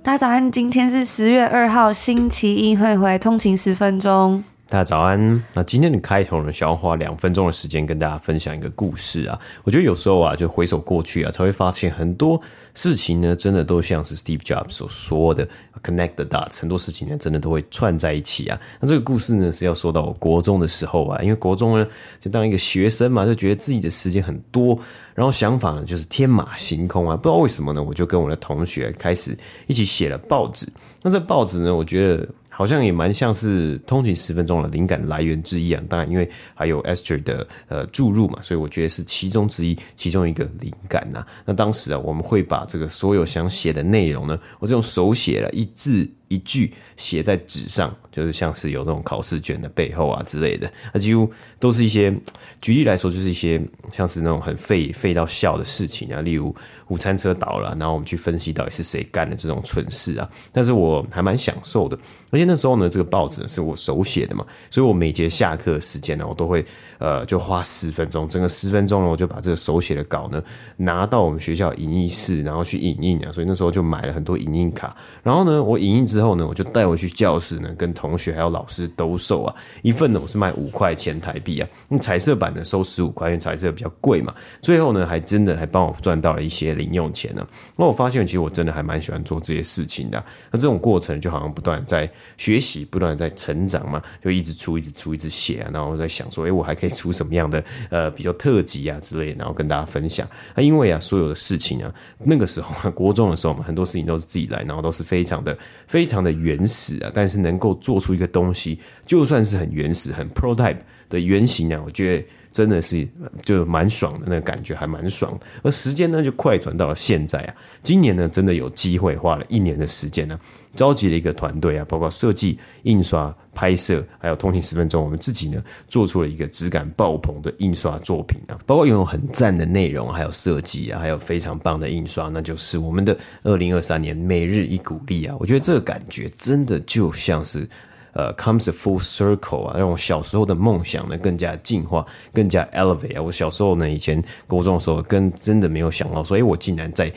大家早安，今天是十月二号，星期一，欢迎回来通勤十分钟。大家早安。那今天的开头呢，想要花两分钟的时间跟大家分享一个故事啊。我觉得有时候啊，就回首过去啊，才会发现很多事情呢，真的都像是 Steve Jobs 所说的 “connect the dots”，很多事情呢，真的都会串在一起啊。那这个故事呢，是要说到我国中的时候啊，因为国中呢，就当一个学生嘛，就觉得自己的时间很多，然后想法呢，就是天马行空啊。不知道为什么呢，我就跟我的同学开始一起写了报纸。那这报纸呢，我觉得。好像也蛮像是通勤十分钟的灵感来源之一啊，当然因为还有 Esther 的呃注入嘛，所以我觉得是其中之一，其中一个灵感呐。那当时啊，我们会把这个所有想写的内容呢，我是用手写了一字一句写在纸上，就是像是有那种考试卷的背后啊之类的，那几乎都是一些，举例来说，就是一些像是那种很废废到笑的事情啊，例如午餐车倒了，然后我们去分析到底是谁干的这种蠢事啊。但是我还蛮享受的，而且那时候呢，这个报纸是我手写的嘛，所以我每节下课时间呢，我都会呃就花十分钟，整个十分钟呢，我就把这个手写的稿呢拿到我们学校影印室，然后去影印啊。所以那时候就买了很多影印卡，然后呢，我影印之之后呢，我就带回去教室呢，跟同学还有老师兜售啊。一份呢，我是卖五块钱台币啊。那彩色版的收十五块，因为彩色比较贵嘛。最后呢，还真的还帮我赚到了一些零用钱呢。那我发现，其实我真的还蛮喜欢做这些事情的。那这种过程就好像不断在学习，不断在成长嘛，就一直出，一直出，一直写啊。然后我在想说，哎，我还可以出什么样的呃比较特辑啊之类，然后跟大家分享。那因为啊，所有的事情啊，那个时候啊国中的时候嘛，很多事情都是自己来，然后都是非常的非。非常的原始啊，但是能够做出一个东西，就算是很原始、很 prototype 的原型啊，我觉得真的是就蛮爽的，那个感觉还蛮爽。而时间呢，就快转到了现在啊，今年呢，真的有机会花了一年的时间呢，召集了一个团队啊，包括设计、印刷、拍摄，还有通勤十分钟，我们自己呢做出了一个质感爆棚的印刷作品啊，包括拥有很赞的内容，还有设计啊，还有非常棒的印刷，那就是我们的二零二三年每日一鼓励啊，我觉得这个感觉真的就像是呃，comes a full circle 啊，让我小时候的梦想呢更加进化，更加 elevate 啊。我小时候呢，以前高中的时候，跟真的没有想到说，所以我竟然在。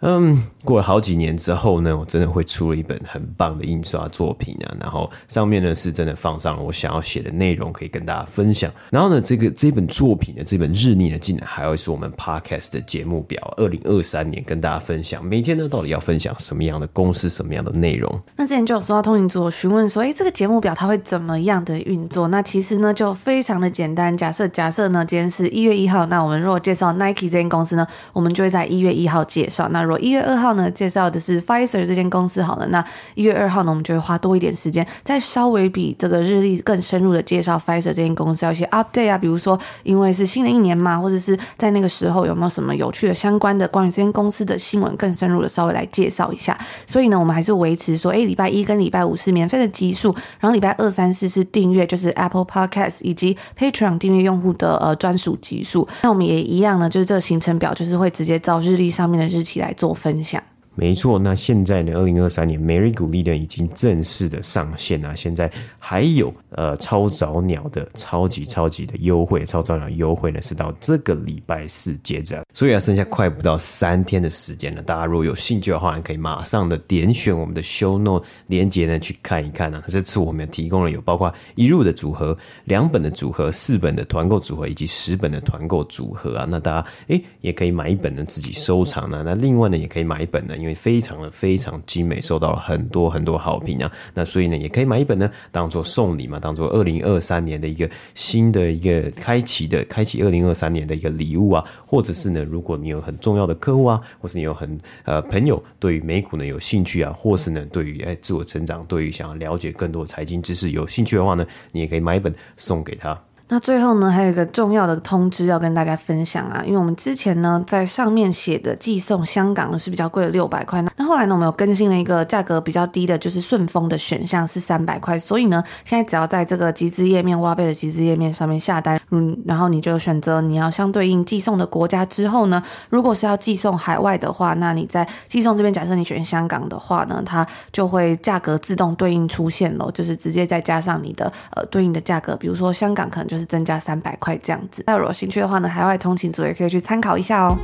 嗯，过了好几年之后呢，我真的会出了一本很棒的印刷作品啊，然后上面呢是真的放上了我想要写的内容，可以跟大家分享。然后呢，这个这本作品的这本日历呢，竟然还会是我们 Podcast 的节目表，二零二三年跟大家分享，每天呢到底要分享什么样的公司，什么样的内容。那之前就有收到通讯组询问说，哎，这个节目表它会怎么样的运作？那其实呢就非常的简单，假设假设呢今天是一月一号，那我们如果介绍 Nike 这间公司呢，我们就会在一月一号介绍。那如果一月二号呢，介绍的是 Pfizer 这间公司好了。那一月二号呢，我们就会花多一点时间，再稍微比这个日历更深入的介绍 Pfizer 这间公司，要一些 update 啊，比如说因为是新的一年嘛，或者是在那个时候有没有什么有趣的相关的关于这间公司的新闻，更深入的稍微来介绍一下。所以呢，我们还是维持说，哎，礼拜一跟礼拜五是免费的集数，然后礼拜二、三、四是订阅，就是 Apple Podcast 以及 Patreon 订阅用户的呃专属集数。那我们也一样呢，就是这个行程表，就是会直接照日历上面的日期来做分。享。没错，那现在呢，二零二三年每日鼓励呢已经正式的上线了。现在还有呃超早鸟的超级超级的优惠，超早鸟优惠呢是到这个礼拜四截止，所以啊剩下快不到三天的时间了。大家如果有兴趣的话，可以马上的点选我们的 show note 连结呢去看一看呢、这次我们提供了有包括一入的组合、两本的组合、四本的团购组合以及十本的团购组合啊。那大家诶也可以买一本呢自己收藏呢、那另外呢也可以买一本呢，因为非常的非常精美，受到了很多很多好评啊！那所以呢，也可以买一本呢，当做送礼嘛，当做二零二三年的一个新的一个开启的开启二零二三年的一个礼物啊，或者是呢，如果你有很重要的客户啊，或是你有很呃朋友对于美股呢有兴趣啊，或是呢对于哎自我成长，对于想要了解更多财经知识有兴趣的话呢，你也可以买一本送给他。那最后呢，还有一个重要的通知要跟大家分享啊，因为我们之前呢在上面写的寄送香港呢是比较贵的六百块，那后来呢我们有更新了一个价格比较低的，就是顺丰的选项是三百块，所以呢现在只要在这个集资页面挖贝的集资页面上面下单，嗯，然后你就选择你要相对应寄送的国家之后呢，如果是要寄送海外的话，那你在寄送这边假设你选香港的话呢，它就会价格自动对应出现咯，就是直接再加上你的呃对应的价格，比如说香港可能就是增加三百块这样子。那如果有兴趣的话呢，海外通勤族也可以去参考一下哦。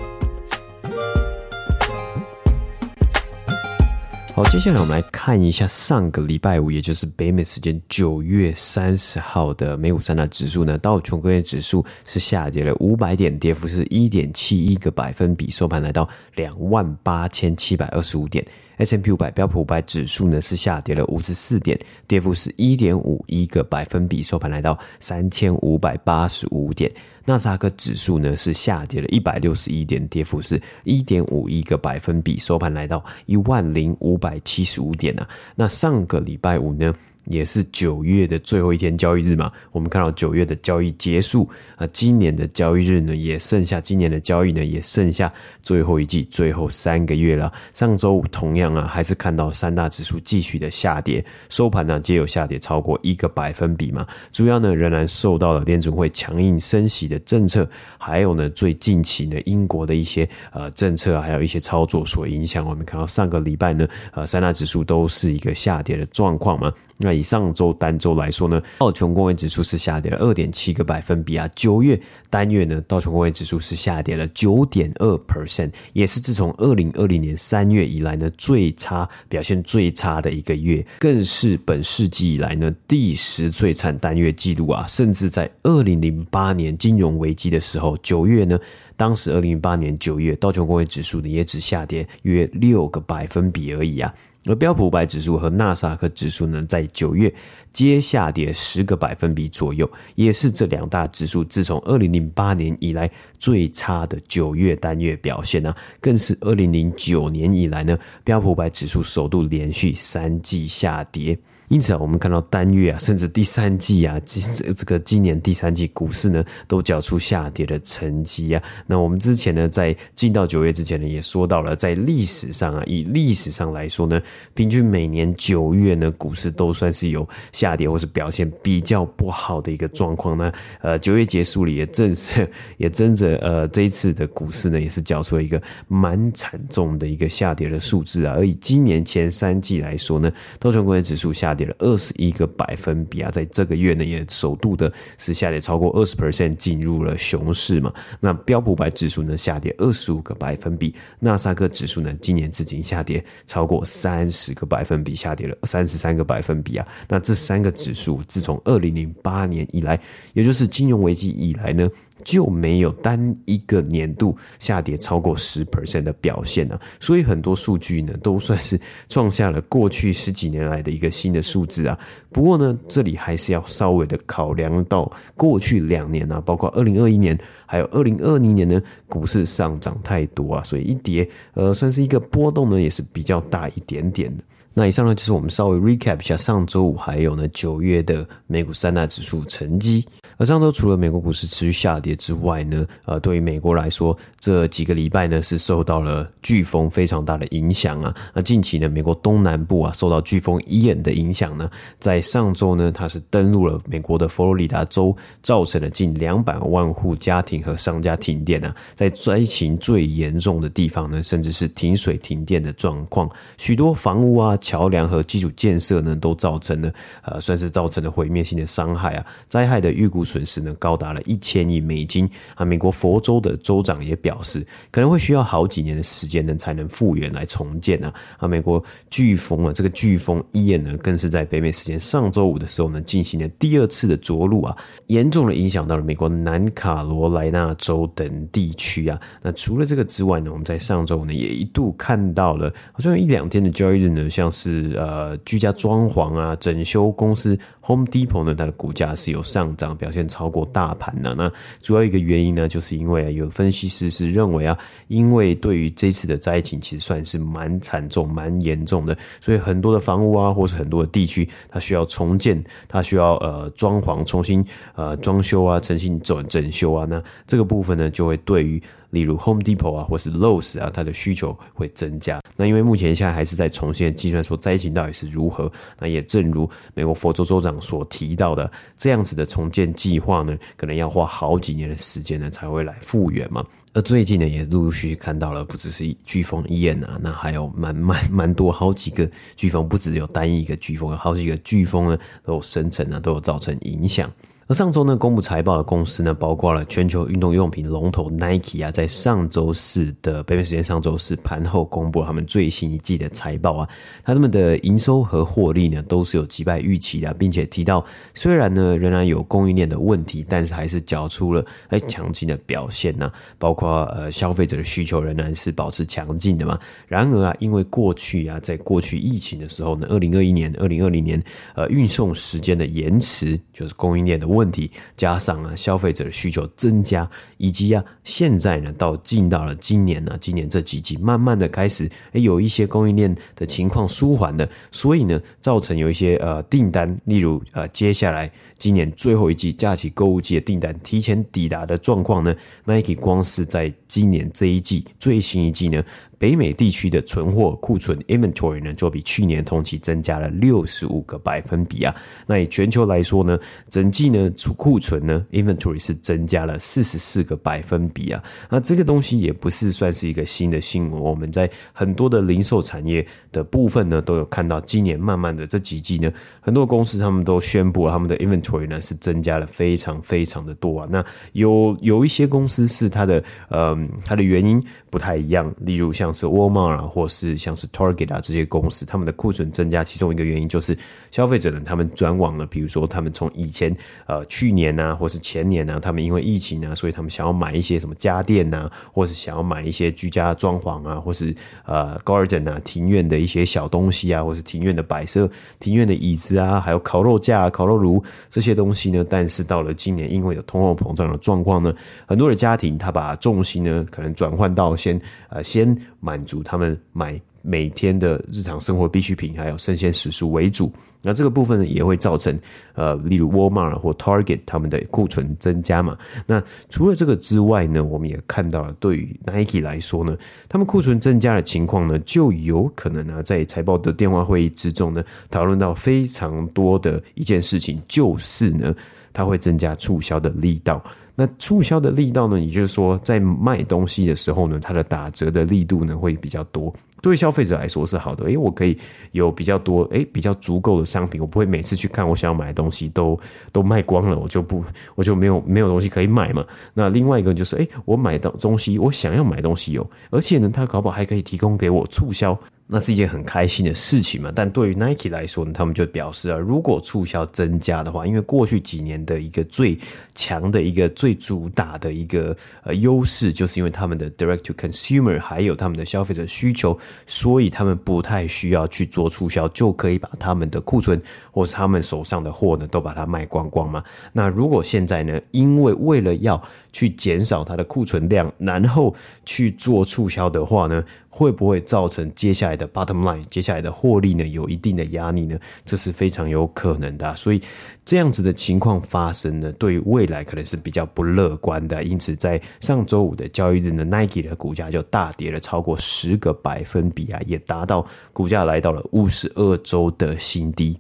好，接下来我们来看一下上个礼拜五，也就是北美时间九月三十号的美股三大指数呢，道琼工业指数是下跌了五百点，跌幅是一点七一个百分比，收盘来到两万八千七百二十五点。S&P 五百标普五百指数呢是下跌了五十四点，跌幅是一点五一个百分比，收盘来到三千五百八十五点。纳斯达克指数呢是下跌了一百六十一点，跌幅是一点五一个百分比，收盘来到一万零五百七十五点啊。那上个礼拜五呢，也是九月的最后一天交易日嘛，我们看到九月的交易结束啊，今年的交易日呢也剩下，今年的交易呢也剩下最后一季最后三个月了。上周五同样啊，还是看到三大指数继续的下跌，收盘呢皆有下跌超过一个百分比嘛。主要呢仍然受到了联准会强硬升息的政策，还有呢最近期呢英国的一些呃政策还有一些操作所影响。我们看到上个礼拜呢，呃三大指数都是一个下跌的状况嘛。那以上周单周来说呢，道琼工业指数是下跌了二点七个百分比啊。九月单月呢，道琼工业指数是下跌了九点二 percent，也是自从二零二零年三月以来呢最差表现最差的一个月，更是本世纪以来呢第十最惨单月记录啊。甚至在二零零八年金融危机的时候，九月呢，当时二零零八年九月道琼工业指数呢也只下跌约六个百分比而已啊。而标普五百指数和纳斯达克指数呢，在九月皆下跌十个百分比左右，也是这两大指数自从二零零八年以来最差的九月单月表现啊，更是二零零九年以来呢，标普五百指数首度连续三季下跌。因此啊，我们看到单月啊，甚至第三季啊，这这个今年第三季股市呢，都缴出下跌的成绩啊。那我们之前呢，在进到九月之前呢，也说到了，在历史上啊，以历史上来说呢，平均每年九月呢，股市都算是有下跌或是表现比较不好的一个状况呢。呃，九月结束了，也正是 也真着呃，这一次的股市呢，也是缴出了一个蛮惨重的一个下跌的数字啊。而以今年前三季来说呢，道琼工业指数下跌了二十一个百分比啊，在这个月呢，也首度的是下跌超过二十 percent，进入了熊市嘛。那标普五百指数呢，下跌二十五个百分比，纳斯达克指数呢，今年至今下跌超过三十个百分比，下跌了三十三个百分比啊。那这三个指数自从二零零八年以来，也就是金融危机以来呢，就没有单一个年度下跌超过十 percent 的表现啊，所以很多数据呢都算是创下了过去十几年来的一个新的数字啊。不过呢，这里还是要稍微的考量到过去两年啊，包括二零二一年还有二零二零年呢，股市上涨太多啊，所以一跌呃算是一个波动呢，也是比较大一点点的。那以上呢，就是我们稍微 recap 一下上周五还有呢九月的美股三大指数成绩。而上周除了美国股市持续下跌之外呢，呃，对于美国来说，这几个礼拜呢是受到了飓风非常大的影响啊。那近期呢，美国东南部啊受到飓风伊恩的影响呢，在上周呢，它是登陆了美国的佛罗里达州，造成了近两百万户家庭和商家停电啊。在灾情最严重的地方呢，甚至是停水停电的状况，许多房屋啊。桥梁和基础建设呢，都造成了呃，算是造成了毁灭性的伤害啊。灾害的预估损失呢，高达了一千亿美金啊。美国佛州的州长也表示，可能会需要好几年的时间呢，才能复原来重建啊。啊，美国飓风啊，这个飓风伊恩呢，更是在北美时间上周五的时候呢，进行了第二次的着陆啊，严重的影响到了美国南卡罗来纳州等地区啊。那除了这个之外呢，我们在上周呢也一度看到了，好像有一两天的交易日呢，像是呃居家装潢啊、整修公司 Home Depot 呢，它的股价是有上涨，表现超过大盘的。那主要一个原因呢，就是因为啊，有分析师是认为啊，因为对于这次的灾情其实算是蛮惨重、蛮严重的，所以很多的房屋啊，或是很多的地区，它需要重建，它需要呃装潢、重新呃装修啊、重新整整修啊，那这个部分呢，就会对于。例如 Home Depot 啊，或是 Lowe's 啊，它的需求会增加。那因为目前现在还是在重新计算说灾情到底是如何。那也正如美国佛州州长所提到的，这样子的重建计划呢，可能要花好几年的时间呢才会来复原嘛。而最近呢，也陆陆续续看到了，不只是飓风伊恩啊，那还有蛮蛮蛮多好几个飓风，不只有单一一个飓风，有好几个飓风呢都有生成啊，都有造成影响。而上周呢，公布财报的公司呢，包括了全球运动用品龙头 Nike 啊，在上周四的北美时间上周四盘后公布了他们最新一季的财报啊，他们的营收和获利呢，都是有击败预期的，并且提到，虽然呢仍然有供应链的问题，但是还是缴出了哎强劲的表现呐，包括呃消费者的需求仍然是保持强劲的嘛。然而啊，因为过去啊，在过去疫情的时候呢，二零二一年、二零二零年呃运送时间的延迟，就是供应链的。问题加上啊，消费者的需求增加，以及啊，现在呢，到进到了今年呢、啊，今年这几季慢慢的开始，诶有一些供应链的情况舒缓的，所以呢，造成有一些呃订单，例如呃，接下来今年最后一季假期购物季的订单提前抵达的状况呢，Nike 光是在今年这一季最新一季呢。北美地区的存货库存 inventory 呢，就比去年同期增加了六十五个百分比啊。那以全球来说呢，整季呢储库存呢 inventory 是增加了四十四个百分比啊。那这个东西也不是算是一个新的新闻，我们在很多的零售产业的部分呢，都有看到，今年慢慢的这几季呢，很多公司他们都宣布他们的 inventory 呢是增加了非常非常的多啊。那有有一些公司是它的呃它的原因不太一样，例如像。是 Walmart 啊，或是像是 Target 啊这些公司，他们的库存增加，其中一个原因就是消费者呢，他们转往了，比如说他们从以前呃去年啊，或是前年啊，他们因为疫情啊，所以他们想要买一些什么家电啊，或是想要买一些居家装潢啊，或是呃 Garden 啊庭院的一些小东西啊，或是庭院的摆设、庭院的椅子啊，还有烤肉架、烤肉炉这些东西呢。但是到了今年，因为有通货膨胀的状况呢，很多的家庭他把重心呢可能转换到先呃先。满足他们买每天的日常生活必需品，还有生鲜食物为主。那这个部分呢，也会造成呃，例如 Walmart 或 Target 他们的库存增加嘛。那除了这个之外呢，我们也看到了，对于 Nike 来说呢，他们库存增加的情况呢，就有可能呢，在财报的电话会议之中呢，讨论到非常多的一件事情，就是呢，它会增加促销的力道。那促销的力道呢，也就是说，在卖东西的时候呢，它的打折的力度呢会比较多。对消费者来说是好的，诶，我可以有比较多，诶，比较足够的商品，我不会每次去看我想要买的东西都都卖光了，我就不我就没有没有东西可以买嘛。那另外一个就是，诶，我买到东西，我想要买东西有，而且呢，它搞不好还可以提供给我促销。那是一件很开心的事情嘛，但对于 Nike 来说呢，他们就表示啊，如果促销增加的话，因为过去几年的一个最强的一个最主打的一个呃优势，就是因为他们的 Direct to Consumer 还有他们的消费者需求，所以他们不太需要去做促销，就可以把他们的库存或是他们手上的货呢都把它卖光光嘛。那如果现在呢，因为为了要去减少它的库存量，然后去做促销的话呢，会不会造成接下来的 bottom line，接下来的获利呢有一定的压力呢？这是非常有可能的。所以这样子的情况发生呢，对于未来可能是比较不乐观的。因此，在上周五的交易日呢，Nike 的股价就大跌了超过十个百分比啊，也达到股价来到了五十二周的新低。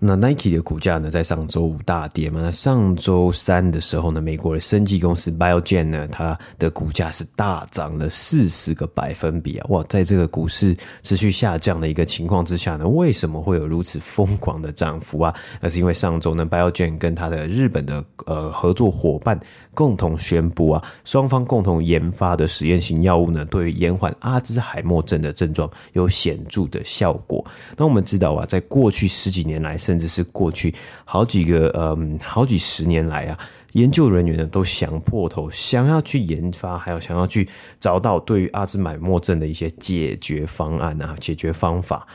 那 Nike 的股价呢，在上周五大跌嘛。那上周三的时候呢，美国的生技公司 Biogen 呢，它的股价是大涨了四十个百分比啊！哇，在这个股市持续下降的一个情况之下呢，为什么会有如此疯狂的涨幅啊？那是因为上周呢，Biogen 跟它的日本的呃合作伙伴共同宣布啊，双方共同研发的实验型药物呢，对于延缓阿兹海默症的症状有显著的效果。那我们知道啊，在过去十几年来，甚至是过去好几个嗯好几十年来啊，研究人员呢都想破头，想要去研发，还有想要去找到对于阿兹海默症的一些解决方案啊，解决方法。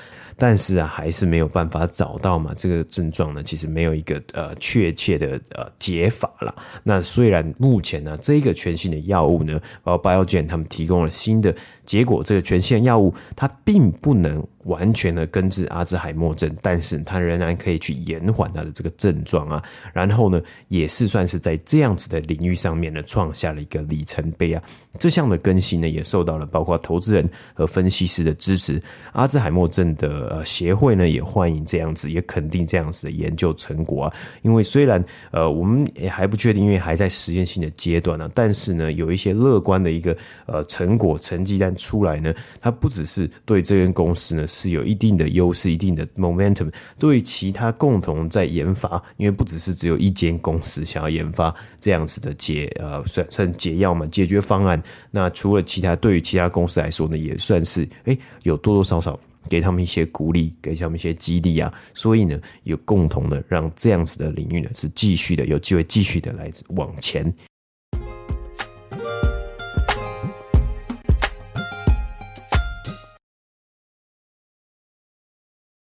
但是啊，还是没有办法找到嘛。这个症状呢，其实没有一个呃确切的呃解法啦。那虽然目前呢，这个全新的药物呢，包括 Biogen 他们提供了新的结果，这个全新的药物它并不能。完全的根治阿兹海默症，但是它仍然可以去延缓它的这个症状啊。然后呢，也是算是在这样子的领域上面呢，创下了一个里程碑啊。这项的更新呢，也受到了包括投资人和分析师的支持。阿兹海默症的呃协会呢，也欢迎这样子，也肯定这样子的研究成果啊。因为虽然呃我们也还不确定，因为还在实验性的阶段呢、啊，但是呢，有一些乐观的一个呃成果成绩单出来呢，它不只是对这间公司呢。是有一定的优势，一定的 momentum。对于其他共同在研发，因为不只是只有一间公司想要研发这样子的解呃算算解药嘛，解决方案。那除了其他，对于其他公司来说呢，也算是哎有多多少少给他们一些鼓励，给他们一些激励啊。所以呢，有共同的让这样子的领域呢是继续的有机会继续的来往前。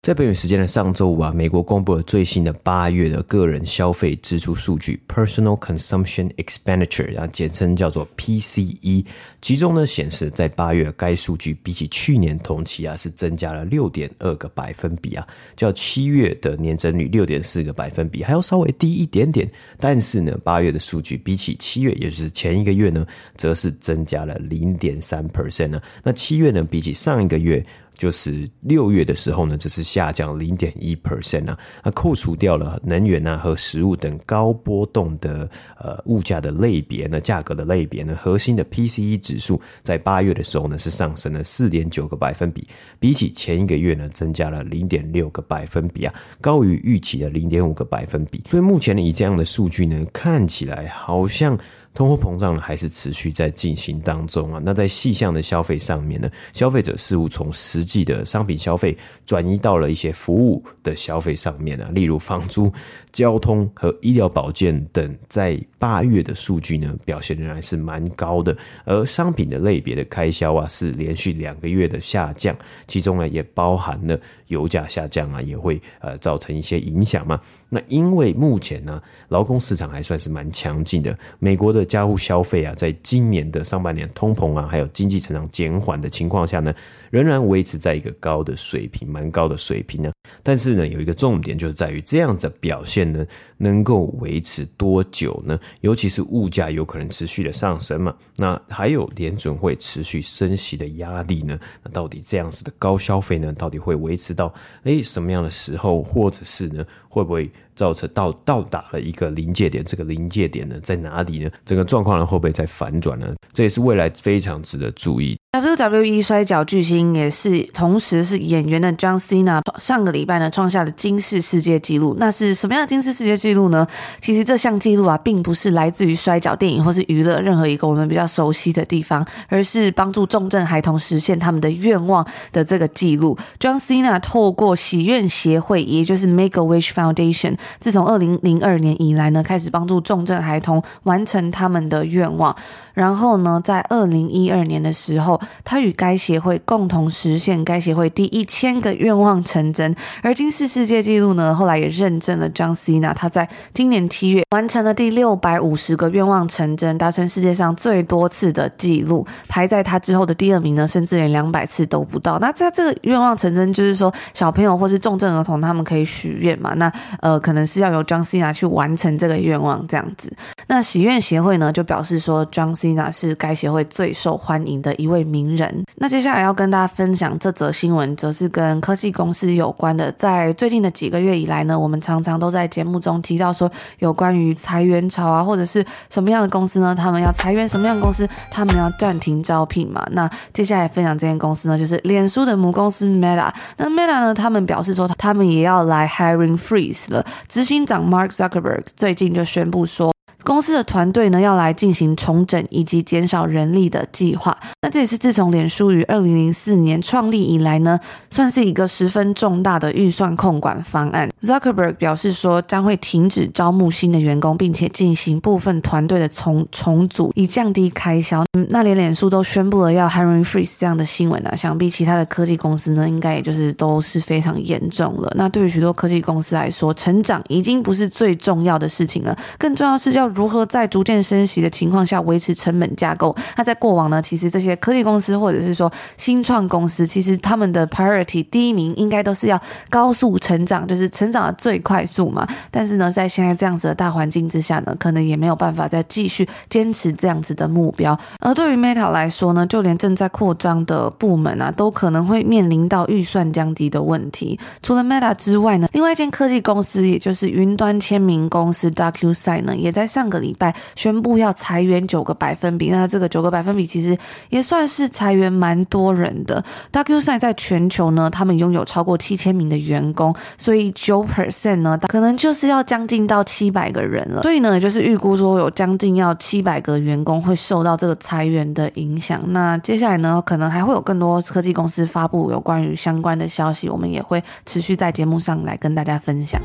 在北美时间的上周五啊，美国公布了最新的八月的个人消费支出数据 （Personal Consumption Expenditure），啊，简称叫做 PCE。其中呢显示，在八月该数据比起去年同期啊是增加了六点二个百分比啊，较七月的年增率六点四个百分比还要稍微低一点点。但是呢，八月的数据比起七月，也就是前一个月呢，则是增加了零点三 percent 呢。那七月呢，比起上一个月。就是六月的时候呢，只是下降零点一 percent 啊，那扣除掉了能源啊和食物等高波动的呃物价的类别呢，价格的类别呢，核心的 PCE 指数在八月的时候呢是上升了四点九个百分比，比起前一个月呢增加了零点六个百分比啊，高于预期的零点五个百分比。所以目前呢，以这样的数据呢，看起来好像。通货膨胀呢还是持续在进行当中啊。那在细项的消费上面呢，消费者似乎从实际的商品消费转移到了一些服务的消费上面啊，例如房租、交通和医疗保健等，在八月的数据呢表现仍然是蛮高的。而商品的类别的开销啊是连续两个月的下降，其中呢也包含了油价下降啊，也会呃造成一些影响嘛。那因为目前呢劳工市场还算是蛮强劲的，美国的。家户消费啊，在今年的上半年，通膨啊，还有经济成长减缓的情况下呢，仍然维持在一个高的水平，蛮高的水平呢。但是呢，有一个重点就是在于这样的表现呢，能够维持多久呢？尤其是物价有可能持续的上升嘛。那还有联准会持续升息的压力呢？那到底这样子的高消费呢，到底会维持到诶什么样的时候，或者是呢，会不会造成到到达了一个临界点？这个临界点呢，在哪里呢？整个状况呢，会不会再反转呢？这也是未来非常值得注意。WWE 摔角巨星也是同时是演员的 John Cena 上个礼拜呢创下了惊世世界纪录。那是什么样的惊世世界纪录呢？其实这项纪录啊，并不是来自于摔角电影或是娱乐任何一个我们比较熟悉的地方，而是帮助重症孩童实现他们的愿望的这个纪录。John Cena 透过喜愿协会，也就是 Make a Wish Foundation，自从二零零二年以来呢，开始帮助重症孩童完成他们的愿望。然后呢，在二零一二年的时候，他与该协会共同实现该协会第一千个愿望成真。而今世世界纪录呢，后来也认证了 John Cena，他在今年七月完成了第六百五十个愿望成真，达成世界上最多次的纪录。排在他之后的第二名呢，甚至连两百次都不到。那在这个愿望成真，就是说小朋友或是重症儿童他们可以许愿嘛？那呃，可能是要由 John Cena 去完成这个愿望这样子。那许愿协会呢，就表示说 John Cena 是该协会最受欢迎的一位名人。那接下来要跟大家分享这则新闻，则是跟科技公司有关的。在最近的几个月以来呢，我们常常都在节目中提到说，有关于裁员潮啊，或者是什么样的公司呢？他们要裁员，什么样公司他们要暂停招聘嘛？那接下来分享这间公司呢，就是脸书的母公司 Meta。那 Meta 呢，他们表示说，他们也要来 hiring freeze 了。执行长 Mark Zuckerberg 最近就宣布说。公司的团队呢要来进行重整以及减少人力的计划。那这也是自从脸书于二零零四年创立以来呢，算是一个十分重大的预算控管方案。Zuckerberg 表示说将会停止招募新的员工，并且进行部分团队的重重组，以降低开销。那连脸书都宣布了要 hiring freeze 这样的新闻啊，想必其他的科技公司呢，应该也就是都是非常严重了。那对于许多科技公司来说，成长已经不是最重要的事情了，更重要是要如何在逐渐升息的情况下维持成本架构。那在过往呢，其实这些科技公司或者是说新创公司，其实他们的 priority 第一名应该都是要高速成长，就是成长的最快速嘛。但是呢，在现在这样子的大环境之下呢，可能也没有办法再继续坚持这样子的目标。而对于 Meta 来说呢，就连正在扩张的部门啊，都可能会面临到预算降低的问题。除了 Meta 之外呢，另外一间科技公司，也就是云端签名公司 DocuSign 呢，也在上个礼拜宣布要裁员九个百分比。那这个九个百分比其实也算是裁员蛮多人的。W 三在全球呢，他们拥有超过七千名的员工，所以九 percent 呢，可能就是要将近到七百个人了。所以呢，就是预估说有将近要七百个员工会受到这个裁员的影响。那接下来呢，可能还会有更多科技公司发布有关于相关的消息，我们也会持续在节目上来跟大家分享。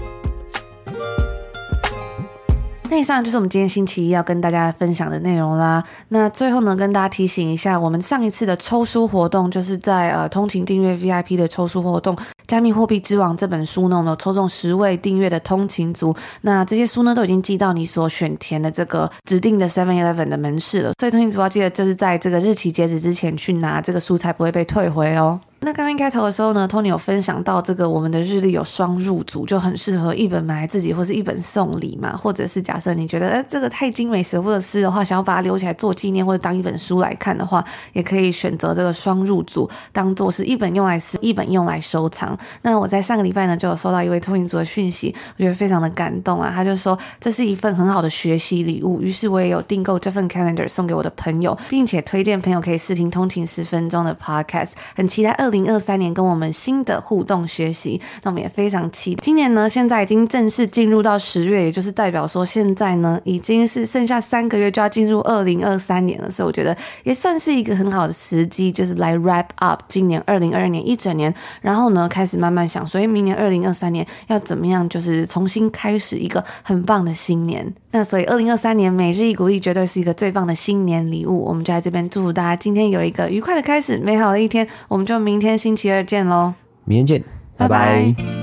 那以上就是我们今天星期一要跟大家分享的内容啦。那最后呢，跟大家提醒一下，我们上一次的抽书活动，就是在呃通勤订阅 VIP 的抽书活动，《加密货币之王》这本书呢，我们有抽中十位订阅的通勤族。那这些书呢，都已经寄到你所选填的这个指定的 Seven Eleven 的门市了。所以通勤族要记得，就是在这个日期截止之前去拿这个书，才不会被退回哦。那刚刚开头的时候呢，Tony 有分享到这个我们的日历有双入组，就很适合一本买来自己，或是一本送礼嘛。或者是假设你觉得诶这个太精美舍不得撕的话，想要把它留起来做纪念，或者当一本书来看的话，也可以选择这个双入组，当做是一本用来撕，一本用来收藏。那我在上个礼拜呢，就有收到一位通勤族的讯息，我觉得非常的感动啊。他就说这是一份很好的学习礼物，于是我也有订购这份 calendar 送给我的朋友，并且推荐朋友可以试听通勤十分钟的 podcast，很期待二零二三年跟我们新的互动学习，那我们也非常期待。今年呢，现在已经正式进入到十月，也就是代表说现在呢，已经是剩下三个月就要进入二零二三年了，所以我觉得也算是一个很好的时机，就是来 wrap up 今年二零二二年一整年，然后呢，开始慢慢想，所以明年二零二三年要怎么样，就是重新开始一个很棒的新年。那所以二零二三年每日一鼓励绝对是一个最棒的新年礼物，我们就在这边祝福大家今天有一个愉快的开始，美好的一天。我们就明天星期二见喽，明天见，拜拜。拜拜。